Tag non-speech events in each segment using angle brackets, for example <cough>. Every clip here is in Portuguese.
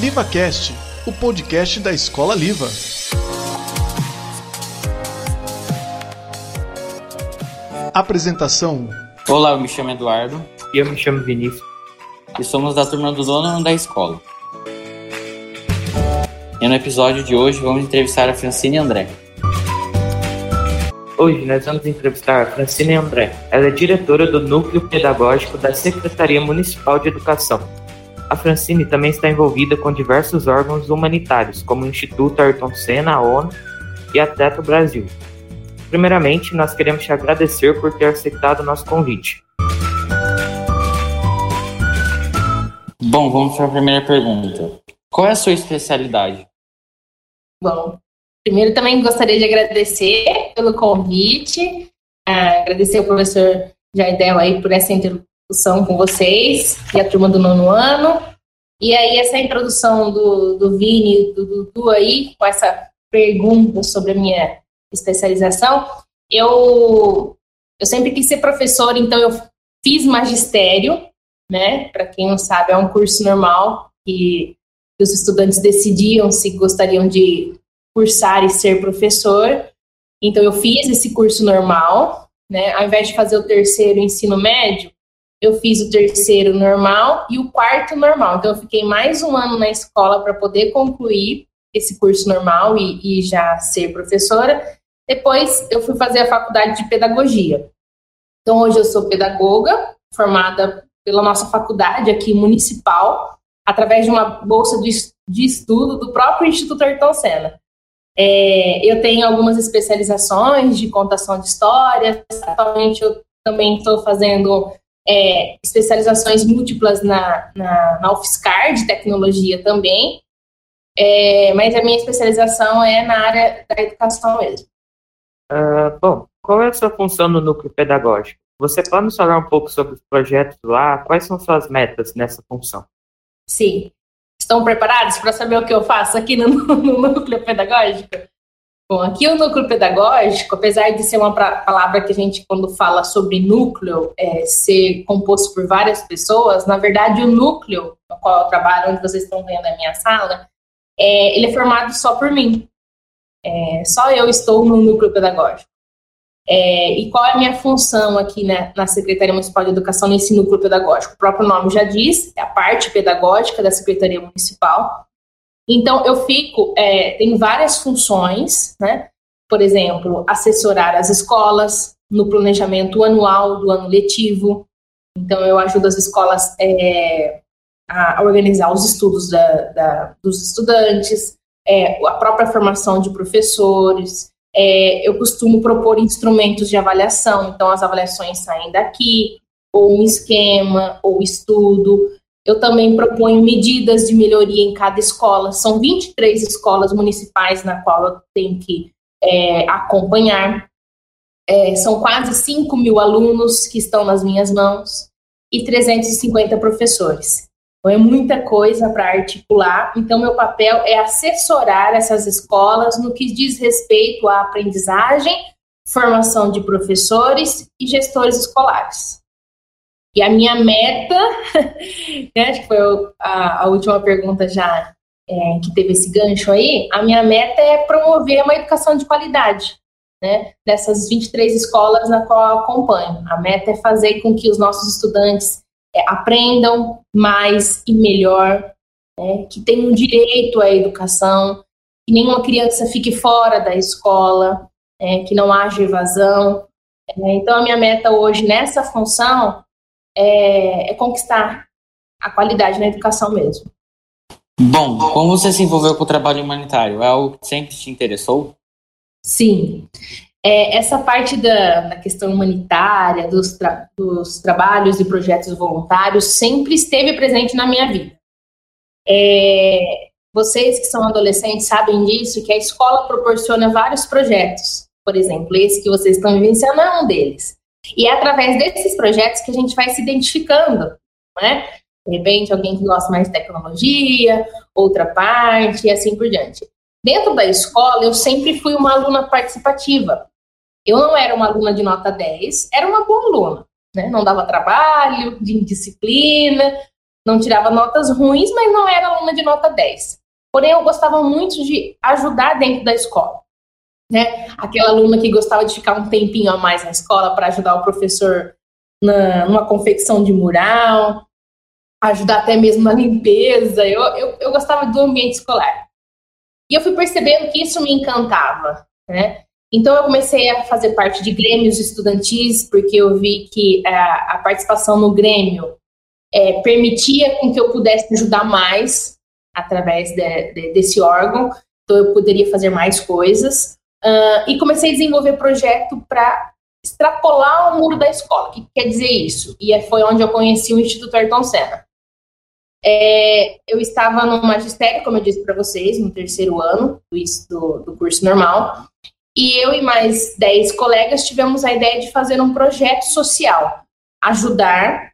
LivaCast, o podcast da Escola Liva. Apresentação: Olá, eu me chamo Eduardo E eu me chamo Vinícius. e somos da turma do ano da escola. E no episódio de hoje vamos entrevistar a Francine André. Hoje nós vamos entrevistar a Francine André. Ela é diretora do Núcleo Pedagógico da Secretaria Municipal de Educação. A Francine também está envolvida com diversos órgãos humanitários, como o Instituto Ayrton Senna, a ONU e a Teto Brasil. Primeiramente, nós queremos te agradecer por ter aceitado o nosso convite. Bom, vamos para a primeira pergunta. Qual é a sua especialidade? Bom, primeiro também gostaria de agradecer pelo convite, ah, agradecer ao professor Jardel aí por essa introdução com vocês e a turma do nono ano. E aí essa introdução do, do Vini do Dudu aí, com essa pergunta sobre a minha especialização, eu, eu sempre quis ser professora, então eu fiz magistério, né? Para quem não sabe, é um curso normal que que os estudantes decidiam se gostariam de cursar e ser professor. Então, eu fiz esse curso normal, né? Ao invés de fazer o terceiro ensino médio, eu fiz o terceiro normal e o quarto normal. Então, eu fiquei mais um ano na escola para poder concluir esse curso normal e, e já ser professora. Depois, eu fui fazer a faculdade de pedagogia. Então, hoje eu sou pedagoga, formada pela nossa faculdade aqui municipal, através de uma bolsa de, de estudo do próprio Instituto Ayrton Senna. É, eu tenho algumas especializações de contação de histórias, atualmente eu também estou fazendo é, especializações múltiplas na, na, na UFSCar, de tecnologia também, é, mas a minha especialização é na área da educação mesmo. Ah, bom, qual é a sua função no Núcleo Pedagógico? Você pode nos falar um pouco sobre os projetos lá? Quais são suas metas nessa função? Sim. Estão preparados para saber o que eu faço aqui no, <laughs> no núcleo pedagógico? Bom, aqui o núcleo pedagógico, apesar de ser uma palavra que a gente, quando fala sobre núcleo, é, ser composto por várias pessoas, na verdade, o núcleo no qual eu trabalho, onde vocês estão vendo a minha sala, é, ele é formado só por mim. É, só eu estou no núcleo pedagógico. É, e qual é a minha função aqui né, na Secretaria Municipal de Educação nesse núcleo pedagógico? O próprio nome já diz, é a parte pedagógica da Secretaria Municipal. Então, eu fico, é, tem várias funções, né? Por exemplo, assessorar as escolas no planejamento anual do ano letivo. Então, eu ajudo as escolas é, a organizar os estudos da, da, dos estudantes, é, a própria formação de professores, é, eu costumo propor instrumentos de avaliação, então as avaliações saem daqui, ou um esquema, ou estudo. Eu também proponho medidas de melhoria em cada escola. São 23 escolas municipais na qual eu tenho que é, acompanhar. É, são quase 5 mil alunos que estão nas minhas mãos e 350 professores. Então, é muita coisa para articular. Então, meu papel é assessorar essas escolas no que diz respeito à aprendizagem, formação de professores e gestores escolares. E a minha meta, <laughs> né, acho que foi a, a última pergunta já é, que teve esse gancho aí, a minha meta é promover uma educação de qualidade. Né, dessas 23 escolas na qual eu acompanho. A meta é fazer com que os nossos estudantes é, aprendam mais e melhor, né, que tenham direito à educação, que nenhuma criança fique fora da escola, é, que não haja evasão. É, então, a minha meta hoje nessa função é, é conquistar a qualidade na educação mesmo. Bom, como você se envolveu com o trabalho humanitário? É algo que sempre te interessou? Sim. É, essa parte da, da questão humanitária, dos, tra- dos trabalhos e projetos voluntários, sempre esteve presente na minha vida. É, vocês que são adolescentes sabem disso, que a escola proporciona vários projetos. Por exemplo, esse que vocês estão vivenciando é um deles. E é através desses projetos que a gente vai se identificando, né? De repente, alguém que gosta mais de tecnologia, outra parte, e assim por diante. Dentro da escola, eu sempre fui uma aluna participativa. Eu não era uma aluna de nota 10, era uma boa aluna. Né? Não dava trabalho, de indisciplina, não tirava notas ruins, mas não era aluna de nota 10. Porém, eu gostava muito de ajudar dentro da escola. Né? Aquela aluna que gostava de ficar um tempinho a mais na escola para ajudar o professor na, numa confecção de mural, ajudar até mesmo na limpeza. Eu, eu, eu gostava do ambiente escolar. E eu fui percebendo que isso me encantava, né? Então eu comecei a fazer parte de grêmios estudantis, porque eu vi que a, é, a participação no grêmio é, permitia com que eu pudesse ajudar mais através de, de, desse órgão, então eu poderia fazer mais coisas. Uh, e comecei a desenvolver projeto para extrapolar o muro da escola. O que quer dizer isso? E é, foi onde eu conheci o Instituto Ayrton Senna. É, eu estava no magistério, como eu disse para vocês, no terceiro ano do, do curso normal, e eu e mais dez colegas tivemos a ideia de fazer um projeto social, ajudar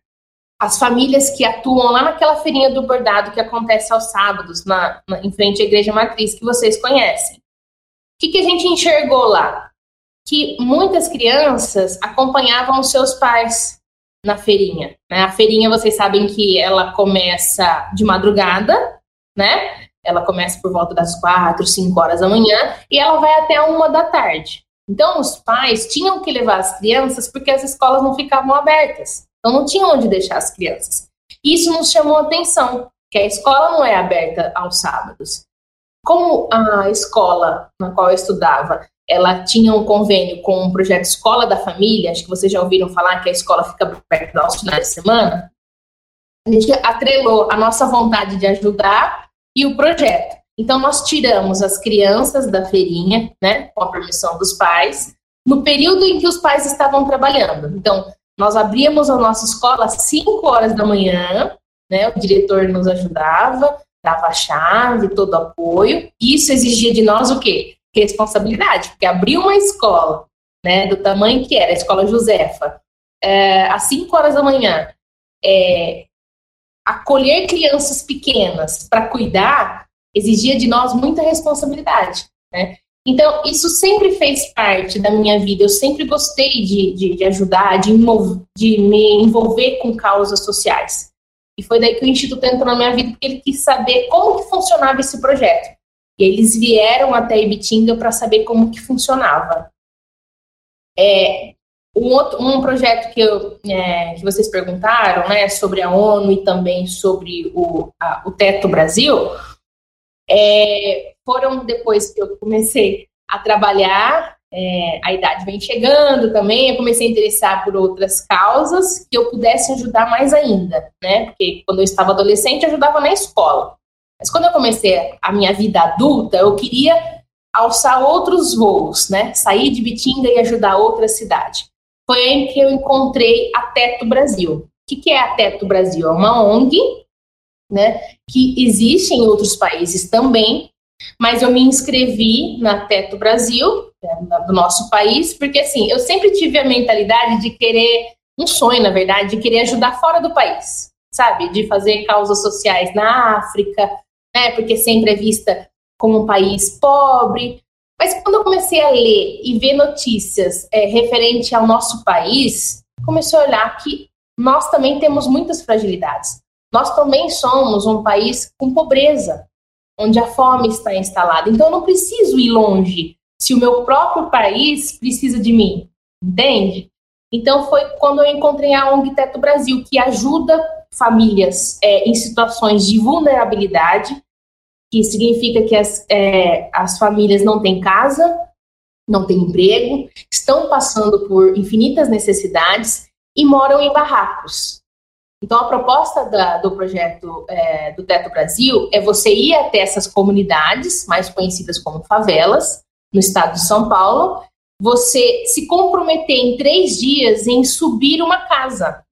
as famílias que atuam lá naquela feirinha do bordado que acontece aos sábados, na, na em frente à Igreja Matriz, que vocês conhecem. O que, que a gente enxergou lá? Que muitas crianças acompanhavam os seus pais na feirinha. Né? A feirinha, vocês sabem que ela começa de madrugada, né? Ela começa por volta das quatro, cinco horas da manhã e ela vai até uma da tarde. Então, os pais tinham que levar as crianças porque as escolas não ficavam abertas. Então, não tinha onde deixar as crianças. Isso nos chamou atenção, que a escola não é aberta aos sábados. Como a escola na qual eu estudava, ela tinha um convênio com um projeto Escola da Família, acho que vocês já ouviram falar que a escola fica perto aos finais de semana, a gente atrelou a nossa vontade de ajudar e o projeto. Então, nós tiramos as crianças da feirinha, né, com a permissão dos pais, no período em que os pais estavam trabalhando. Então, nós abríamos a nossa escola às 5 horas da manhã, né, o diretor nos ajudava, dava a chave, todo apoio. Isso exigia de nós o quê? Responsabilidade, porque abrir uma escola, né, do tamanho que era, a Escola Josefa, é, às 5 horas da manhã, é, acolher crianças pequenas para cuidar exigia de nós muita responsabilidade, né? Então, isso sempre fez parte da minha vida. Eu sempre gostei de, de, de ajudar, de, de, me envolver com causas sociais. E foi daí que o Instituto entrou na minha vida, porque ele quis saber como que funcionava esse projeto. E eles vieram até Ibitinga para saber como que funcionava. É, um, outro, um projeto que, eu, é, que vocês perguntaram, né, sobre a ONU e também sobre o, a, o Teto Brasil, é, foram depois que eu comecei a trabalhar, é, a idade vem chegando também, eu comecei a interessar por outras causas que eu pudesse ajudar mais ainda, né, porque quando eu estava adolescente eu ajudava na escola, mas quando eu comecei a minha vida adulta, eu queria alçar outros voos, né, sair de Bitinga e ajudar outra cidade foi aí que eu encontrei a Teto Brasil. O que, que é a Teto Brasil? É uma ONG, né, que existe em outros países também, mas eu me inscrevi na Teto Brasil, do nosso país, porque assim, eu sempre tive a mentalidade de querer, um sonho, na verdade, de querer ajudar fora do país, sabe? De fazer causas sociais na África, né? Porque sempre é vista como um país pobre, mas quando eu comecei a ler e ver notícias é, referente ao nosso país, comecei a olhar que nós também temos muitas fragilidades. Nós também somos um país com pobreza, onde a fome está instalada. Então eu não preciso ir longe se o meu próprio país precisa de mim, entende? Então foi quando eu encontrei a ONG Teto Brasil, que ajuda famílias é, em situações de vulnerabilidade que significa que as, é, as famílias não têm casa, não têm emprego, estão passando por infinitas necessidades e moram em barracos. Então, a proposta da, do projeto é, do Teto Brasil é você ir até essas comunidades, mais conhecidas como favelas, no estado de São Paulo, você se comprometer em três dias em subir uma casa.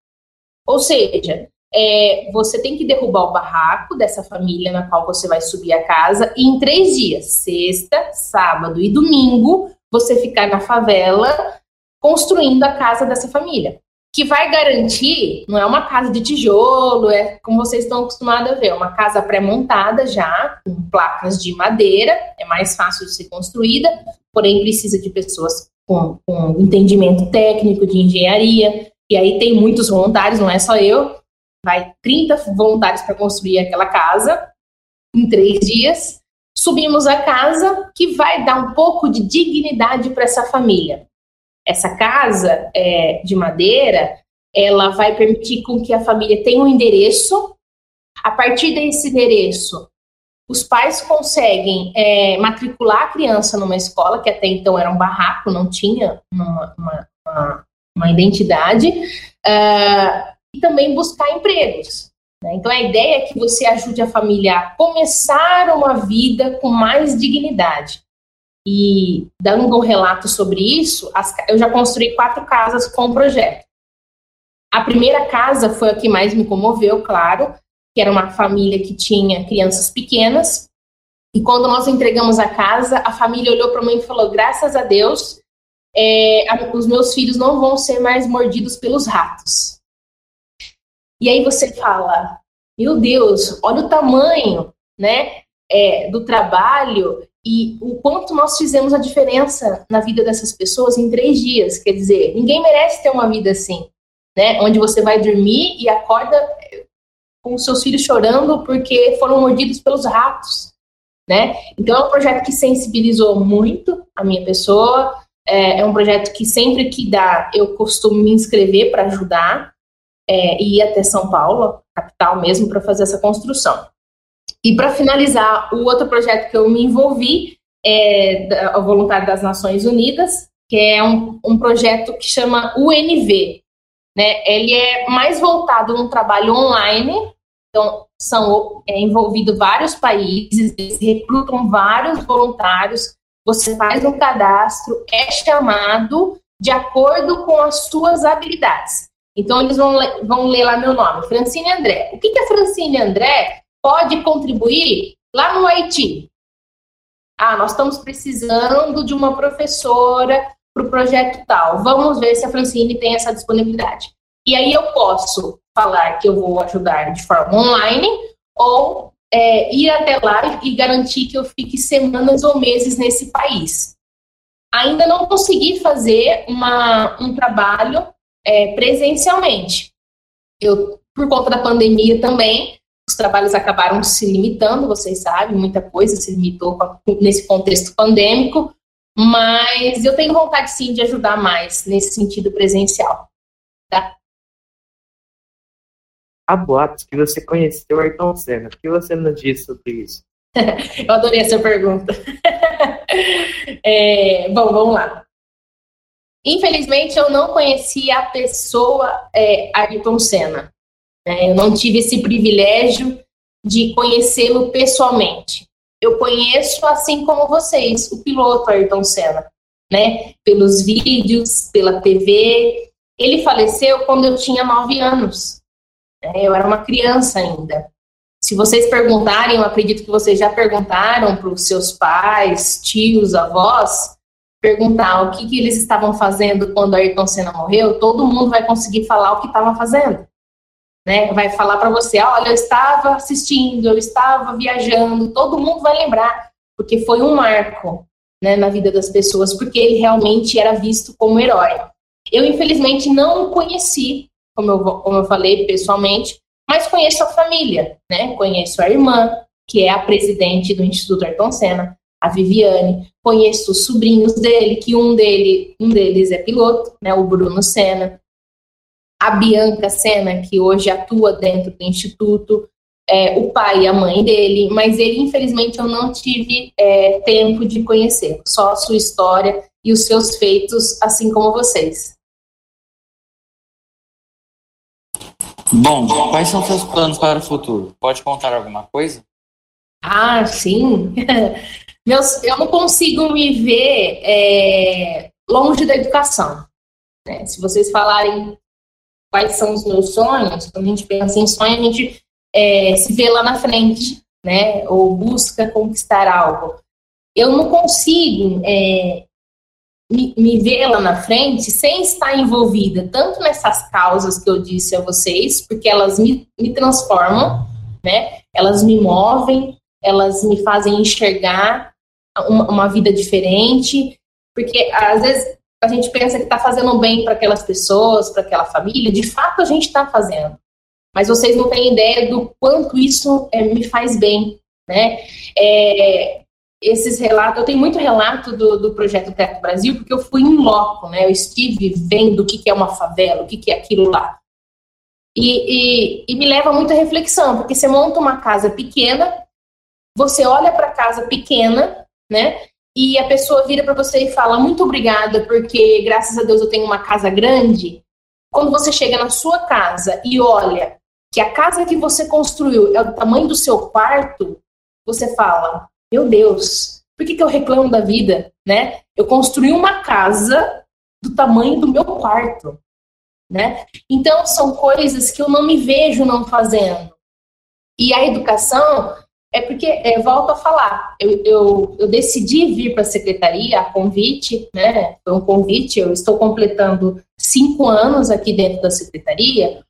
Ou seja, é, você tem que derrubar o barraco dessa família na qual você vai subir a casa e em três dias, sexta, sábado e domingo, você ficar na favela construindo a casa dessa família. Que vai garantir, não é uma casa de tijolo, é como vocês estão acostumados a ver, é uma casa pré-montada já, com placas de madeira, é mais fácil de ser construída, porém precisa de pessoas com, com entendimento técnico de engenharia, e aí tem muitos voluntários, não é só eu, vai 30 voluntários para construir aquela casa em três dias. Subimos a casa que vai dar um pouco de dignidade para essa família. Essa casa é, de madeira, ela vai permitir com que a família tenha um endereço. A partir desse endereço, os pais conseguem é, matricular a criança numa escola, que até então era um barraco, não tinha uma, uma, uma, uma identidade, uh, e também buscar empregos. Né? Então, a ideia é que você ajude a família a começar uma vida com mais dignidade. E, dando um relato sobre isso, as, eu já construí quatro casas com o projeto. A primeira casa foi a que mais me comoveu, claro, que era uma família que tinha crianças pequenas. E quando nós entregamos a casa, a família olhou para mim e falou: graças a Deus, é, os meus filhos não vão ser mais mordidos pelos ratos. E aí você fala: meu Deus, olha o tamanho, né, é, do trabalho e o quanto nós fizemos a diferença na vida dessas pessoas em três dias. Quer dizer, ninguém merece ter uma vida assim, né, onde você vai dormir e acorda com seus filhos chorando porque foram mordidos pelos ratos, né? Então é um projeto que sensibilizou muito a minha pessoa. É, é um projeto que sempre que dá eu costumo me inscrever para ajudar é, e ir até São Paulo, capital mesmo, para fazer essa construção. E para finalizar, o outro projeto que eu me envolvi é o Voluntário das Nações Unidas, que é um, um projeto que chama UNV. Né? Ele é mais voltado no trabalho online, então, são é, envolvidos vários países, eles recrutam vários voluntários, você faz um cadastro, é chamado de acordo com as suas habilidades. Então, eles vão, vão ler lá meu nome, Francine André. O que, que a Francine André pode contribuir lá no Haiti? Ah, nós estamos precisando de uma professora para o projeto tal. Vamos ver se a Francine tem essa disponibilidade. E aí eu posso falar que eu vou ajudar de forma online ou é, ir até lá e garantir que eu fique semanas ou meses nesse país. Ainda não consegui fazer uma, um trabalho é, presencialmente. Eu, por conta da pandemia também, os trabalhos acabaram se limitando, vocês sabem, muita coisa se limitou nesse contexto pandêmico, mas eu tenho vontade sim de ajudar mais nesse sentido presencial. Tá? Há boatos que você conheceu Ayrton Senna. O que você nos diz sobre isso? <laughs> Eu adorei essa pergunta. <laughs> é, bom, vamos lá. Infelizmente, eu não conheci a pessoa é, Ayrton Senna. É, eu não tive esse privilégio de conhecê-lo pessoalmente. Eu conheço, assim como vocês, o piloto Ayrton Senna, né? Pelos vídeos, pela TV. Ele faleceu quando eu tinha nove anos. Né? Eu era uma criança ainda. Se vocês perguntarem, eu acredito que vocês já perguntaram para os seus pais, tios, avós, perguntar o que, que eles estavam fazendo quando Ayrton Senna morreu, todo mundo vai conseguir falar o que estava fazendo. Né? Vai falar para você, olha, eu estava assistindo, eu estava viajando, todo mundo vai lembrar, porque foi um marco né, na vida das pessoas, porque ele realmente era visto como herói. Eu, infelizmente, não o conheci, como eu, como eu falei pessoalmente, mas conheço a família, né? Conheço a irmã, que é a presidente do Instituto Ayrton Senna, a Viviane, conheço os sobrinhos dele, que um, dele, um deles é piloto, né, o Bruno Senna, a Bianca Senna, que hoje atua dentro do Instituto, é, o pai e a mãe dele, mas ele, infelizmente, eu não tive é, tempo de conhecer, só a sua história e os seus feitos, assim como vocês. Bom, quais são seus planos para o futuro? Pode contar alguma coisa? Ah, sim. <laughs> Meus, eu não consigo me ver é, longe da educação. Né? Se vocês falarem quais são os meus sonhos, quando a gente pensa em sonho, a gente é, se vê lá na frente, né? Ou busca conquistar algo. Eu não consigo é, me, me ver lá na frente sem estar envolvida tanto nessas causas que eu disse a vocês, porque elas me, me transformam, né? Elas me movem, elas me fazem enxergar uma, uma vida diferente, porque às vezes a gente pensa que está fazendo bem para aquelas pessoas, para aquela família, de fato a gente está fazendo. mas vocês não têm ideia do quanto isso é, me faz bem, né? É, esses relatos, eu tenho muito relato do, do projeto Teto Brasil, porque eu fui em loco, né? Eu estive vendo o que, que é uma favela, o que, que é aquilo lá. E, e, e me leva muito à reflexão, porque você monta uma casa pequena, você olha para a casa pequena, né? E a pessoa vira para você e fala: Muito obrigada, porque graças a Deus eu tenho uma casa grande. Quando você chega na sua casa e olha que a casa que você construiu é do tamanho do seu quarto, você fala: Meu Deus, por que, que eu reclamo da vida? Né? Eu construí uma casa do tamanho do meu quarto né? Então são coisas que eu não me vejo não fazendo. E a educação é porque, é, volto a falar, eu, eu, eu decidi vir para a secretaria a convite, né? Foi um convite, eu estou completando cinco anos aqui dentro da secretaria,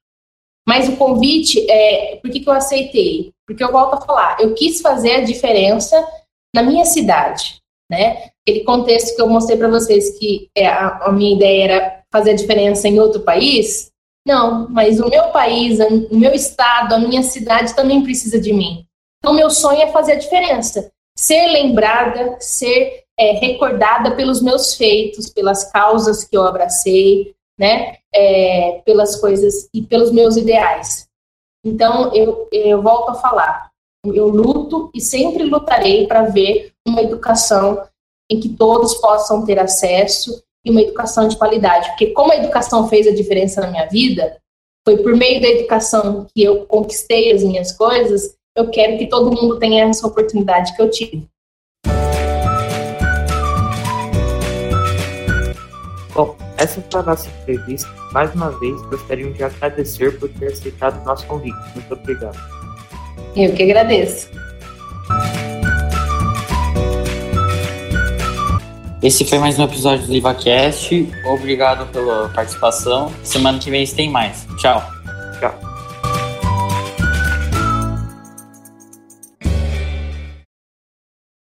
mas o convite é. Por que, que eu aceitei? Porque eu volto a falar, eu quis fazer a diferença na minha cidade, né? Aquele contexto que eu mostrei para vocês que é, a, a minha ideia era fazer a diferença em outro país? Não, mas o meu país, o meu estado, a minha cidade também precisa de mim. Então, meu sonho é fazer a diferença. Ser lembrada, ser é, recordada pelos meus feitos, pelas causas que eu abracei, né? É, pelas coisas e pelos meus ideais. Então, eu, eu volto a falar. Eu luto e sempre lutarei para ver uma educação em que todos possam ter acesso e uma educação de qualidade. Porque como a educação fez a diferença na minha vida, foi por meio da educação que eu conquistei as minhas coisas, eu quero que todo mundo tenha essa oportunidade que eu tive. Bom, essa foi a nossa entrevista. Mais uma vez, gostaríamos de agradecer por ter aceitado o nosso convite. Muito obrigado. Eu que agradeço. Esse foi mais um episódio do LivaCast. Obrigado pela participação. Semana que vem tem mais. Tchau.